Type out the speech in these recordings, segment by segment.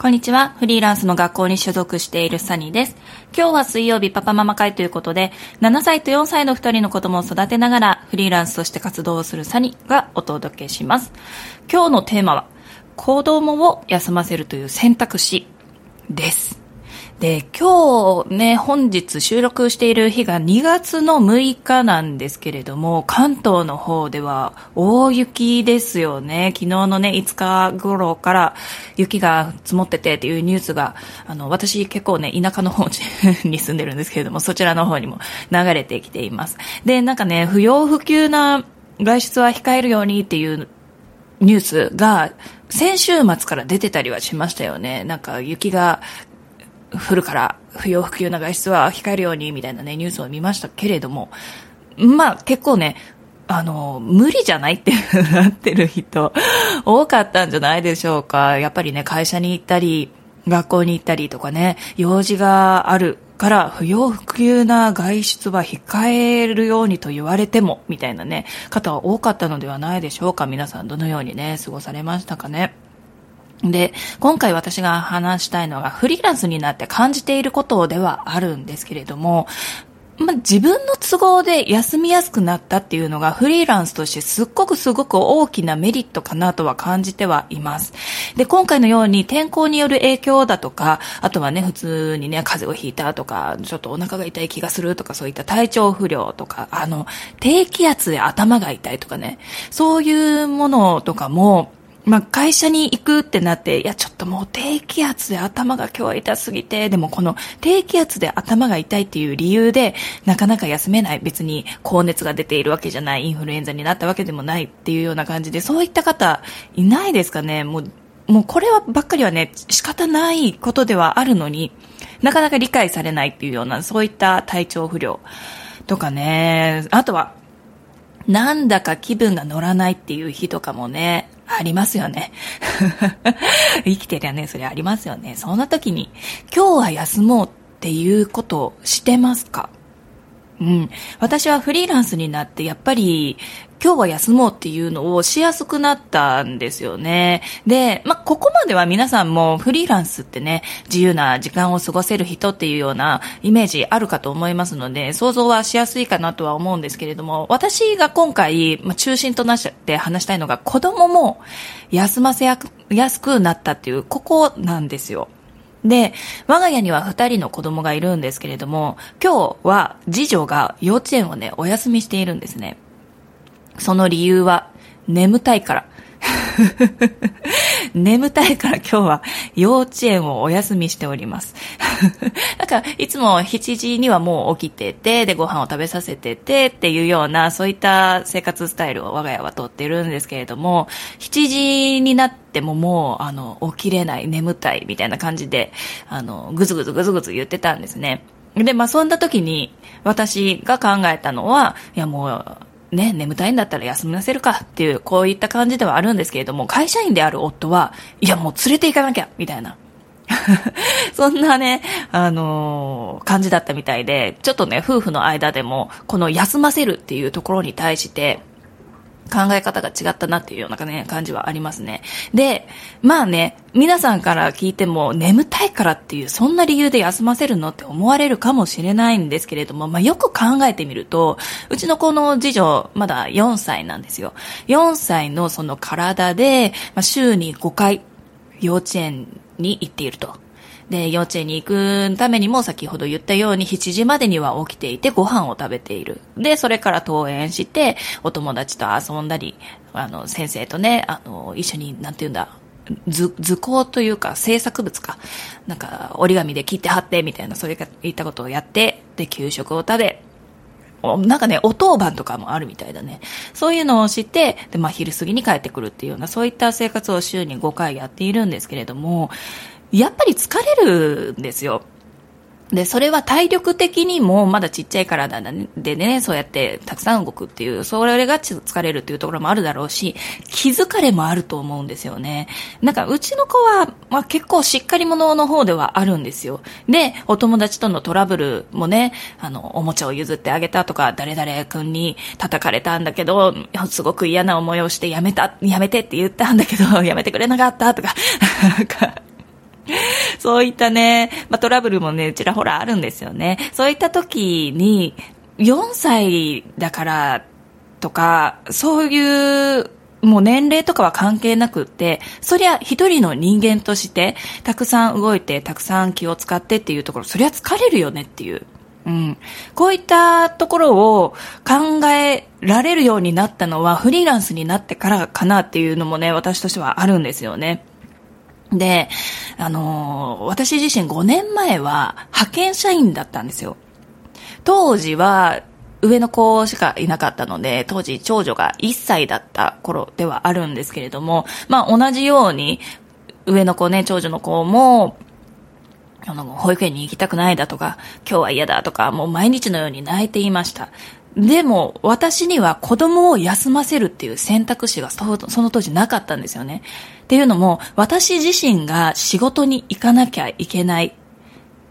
こんにちは。フリーランスの学校に所属しているサニーです。今日は水曜日パパママ会ということで、7歳と4歳の2人の子供を育てながらフリーランスとして活動をするサニーがお届けします。今日のテーマは、子供を休ませるという選択肢です。で、今日ね、本日収録している日が2月の6日なんですけれども、関東の方では大雪ですよね。昨日のね、5日頃から雪が積もっててっていうニュースが、あの、私結構ね、田舎の方に住んでるんですけれども、そちらの方にも流れてきています。で、なんかね、不要不急な外出は控えるようにっていうニュースが先週末から出てたりはしましたよね。なんか雪が降るから不要不急な外出は控えるようにみたいなね、ニュースを見ましたけれども、まあ結構ね、あの、無理じゃないってなってる人多かったんじゃないでしょうか。やっぱりね、会社に行ったり、学校に行ったりとかね、用事があるから不要不急な外出は控えるようにと言われても、みたいなね、方は多かったのではないでしょうか。皆さんどのようにね、過ごされましたかね。で、今回私が話したいのがフリーランスになって感じていることではあるんですけれども、ま、自分の都合で休みやすくなったっていうのがフリーランスとしてすっごくすごく大きなメリットかなとは感じてはいます。で、今回のように天候による影響だとか、あとはね、普通にね、風邪をひいたとか、ちょっとお腹が痛い気がするとか、そういった体調不良とか、あの、低気圧で頭が痛いとかね、そういうものとかも、まあ、会社に行くってなって、いや、ちょっともう低気圧で頭が今日は痛すぎて、でもこの低気圧で頭が痛いっていう理由で、なかなか休めない。別に高熱が出ているわけじゃない。インフルエンザになったわけでもないっていうような感じで、そういった方、いないですかねもう、もうこれはばっかりはね、仕方ないことではあるのに、なかなか理解されないっていうような、そういった体調不良とかね、あとは、なんだか気分が乗らないっていう日とかもね、ありますよね。生きてりゃね、それありますよね。そんな時に、今日は休もうっていうことをしてますか？うん。私はフリーランスになって、やっぱり、今日は休もうっていうのをしやすくなったんですよね。で、まあ、ここまでは皆さんもフリーランスってね、自由な時間を過ごせる人っていうようなイメージあるかと思いますので、想像はしやすいかなとは思うんですけれども、私が今回、まあ、中心となって話したいのが子供も休ませやすくなったっていう、ここなんですよ。で、我が家には二人の子供がいるんですけれども、今日は次女が幼稚園をね、お休みしているんですね。その理由は、眠たいから。眠たいから今日は幼稚園をお休みしております。なんか、いつも7時にはもう起きてて、で、ご飯を食べさせててっていうような、そういった生活スタイルを我が家はとってるんですけれども、7時になってももう、あの、起きれない、眠たいみたいな感じで、あの、ぐずぐずぐずぐず言ってたんですね。で、まあ、そんな時に、私が考えたのは、いやもう、ね、眠たいんだったら休ませるかっていう、こういった感じではあるんですけれども、会社員である夫は、いやもう連れて行かなきゃみたいな。そんなね、あのー、感じだったみたいで、ちょっとね、夫婦の間でも、この休ませるっていうところに対して、考え方が違ったなっていうような、ね、感じはありますね。で、まあね、皆さんから聞いても眠たいからっていうそんな理由で休ませるのって思われるかもしれないんですけれども、まあよく考えてみると、うちの子の次女まだ4歳なんですよ。4歳のその体で、まあ、週に5回幼稚園に行っていると。で、幼稚園に行くためにも先ほど言ったように7時までには起きていてご飯を食べている。で、それから登園して、お友達と遊んだり、あの、先生とね、あの、一緒に、なんて言うんだ、図、図工というか制作物か。なんか折り紙で切って貼ってみたいなそういったことをやって、で、給食を食べ、なんかね、お当番とかもあるみたいだね。そういうのをして、で、まあ、昼過ぎに帰ってくるっていうような、そういった生活を週に5回やっているんですけれども、やっぱり疲れるんですよ。で、それは体力的にもまだちっちゃい体でね、そうやってたくさん動くっていう、それが疲れるっていうところもあるだろうし、気疲れもあると思うんですよね。なんか、うちの子は、まあ結構しっかり者の方ではあるんですよ。で、お友達とのトラブルもね、あの、おもちゃを譲ってあげたとか、誰々君に叩かれたんだけど、すごく嫌な思いをしてやめた、やめてって言ったんだけど、やめてくれなかったとか、なんか、そういったね、まあ、トラブルもね、ちらほらあるんですよね。そういった時に、4歳だからとか、そういうもう年齢とかは関係なくって、そりゃ一人の人間として、たくさん動いて、たくさん気を使ってっていうところ、そりゃ疲れるよねっていう。うん。こういったところを考えられるようになったのは、フリーランスになってからかなっていうのもね、私としてはあるんですよね。で、あのー、私自身5年前は派遣社員だったんですよ。当時は上の子しかいなかったので、当時長女が1歳だった頃ではあるんですけれども、まあ同じように、上の子ね、長女の子も、あの、保育園に行きたくないだとか、今日は嫌だとか、もう毎日のように泣いていました。でも、私には子供を休ませるっていう選択肢がその当時なかったんですよね。っていうのも、私自身が仕事に行かなきゃいけないっ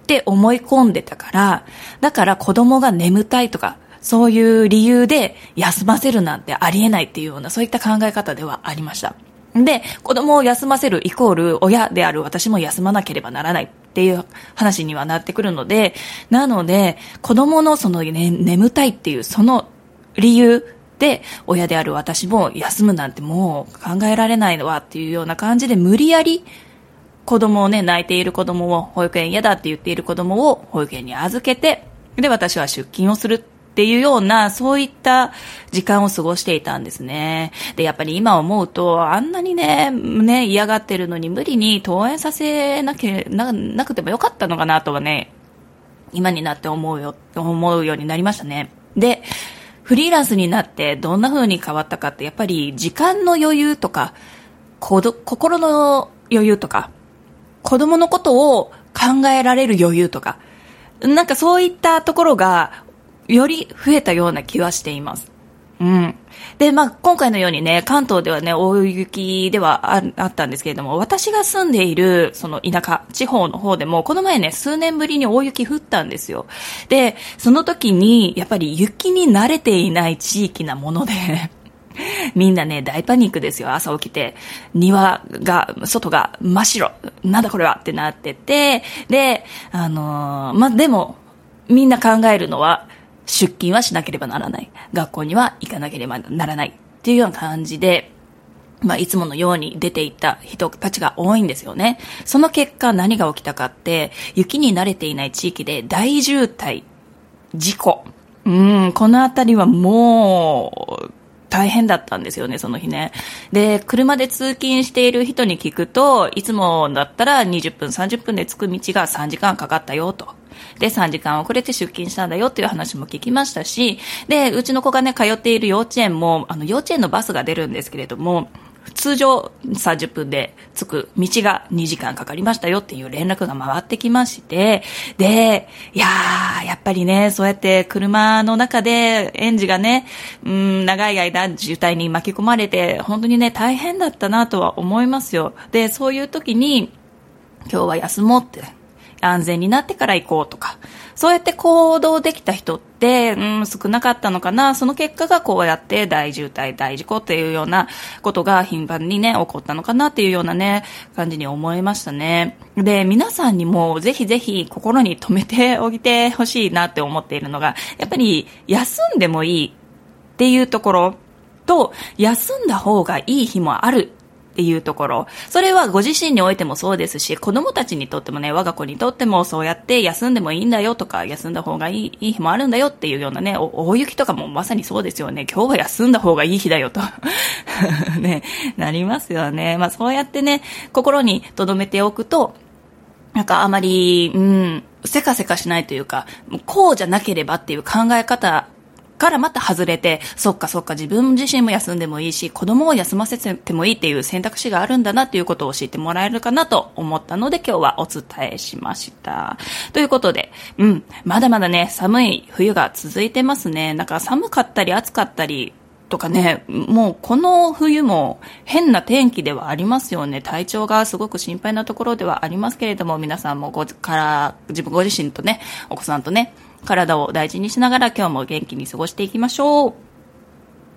て思い込んでたから、だから子供が眠たいとか、そういう理由で休ませるなんてありえないっていうような、そういった考え方ではありました。で、子供を休ませるイコール親である私も休まなければならないっていう話にはなってくるので、なので、子供のその、ね、眠たいっていうその理由で、親である私も休むなんてもう考えられないのはっていうような感じで無理やり子供をね、泣いている子供を保育園嫌だって言っている子供を保育園に預けて、で、私は出勤をする。っていうような、そういった時間を過ごしていたんですね。で、やっぱり今思うと、あんなにね、ね、嫌がってるのに無理に登園させなきゃな、なくてもよかったのかなとはね、今になって思うよ、思うようになりましたね。で、フリーランスになってどんな風に変わったかって、やっぱり時間の余裕とか、心の余裕とか、子供のことを考えられる余裕とか、なんかそういったところがより増えたような気はしています。うん。で、まあ、今回のようにね、関東ではね、大雪ではああったんですけれども、私が住んでいる、その田舎、地方の方でも、この前ね、数年ぶりに大雪降ったんですよ。で、その時に、やっぱり雪に慣れていない地域なもので みんなね、大パニックですよ。朝起きて。庭が、外が真っ白。なんだこれはってなってて。で、あのー、まあ、でも、みんな考えるのは、出勤はしなければならない。学校には行かなければならない。っていうような感じで、まあ、いつものように出ていった人たちが多いんですよね。その結果何が起きたかって、雪に慣れていない地域で大渋滞、事故。うん、このあたりはもう、大変だったんですよね、その日ね。で、車で通勤している人に聞くと、いつもだったら20分、30分で着く道が3時間かかったよと。で、3時間遅れて出勤したんだよっていう話も聞きましたし、で、うちの子がね、通っている幼稚園も、あの、幼稚園のバスが出るんですけれども、通常30分で着く道が2時間かかりましたよっていう連絡が回ってきまして、で、いやー、やっぱりね、そうやって車の中で園児がね、うん、長い間渋滞に巻き込まれて、本当にね、大変だったなとは思いますよ。で、そういう時に、今日は休もうって安全になってから行こうとか、そうやって行動できた人って、うん、少なかったのかな。その結果がこうやって大渋滞、大事故っていうようなことが頻繁にね、起こったのかなっていうようなね、感じに思いましたね。で、皆さんにもぜひぜひ心に留めておいてほしいなって思っているのが、やっぱり休んでもいいっていうところと、休んだ方がいい日もあるっていうところ。それはご自身においてもそうですし、子供たちにとってもね、我が子にとってもそうやって休んでもいいんだよとか、休んだ方がいいいい日もあるんだよっていうようなね、大雪とかもまさにそうですよね。今日は休んだ方がいい日だよと。ね、なりますよね。まあそうやってね、心に留めておくと、なんかあまり、うん、せかせかしないというか、こうじゃなければっていう考え方からまた外れて、そっかそっか自分自身も休んでもいいし、子供を休ませてもいいっていう選択肢があるんだなっていうことを教えてもらえるかなと思ったので今日はお伝えしました。ということで、うん、まだまだね、寒い冬が続いてますね。なんか寒かったり暑かったり、とかね、もうこの冬も変な天気ではありますよね。体調がすごく心配なところではありますけれども、皆さんもごから、自分ご自身とね、お子さんとね、体を大事にしながら今日も元気に過ごしていきましょう。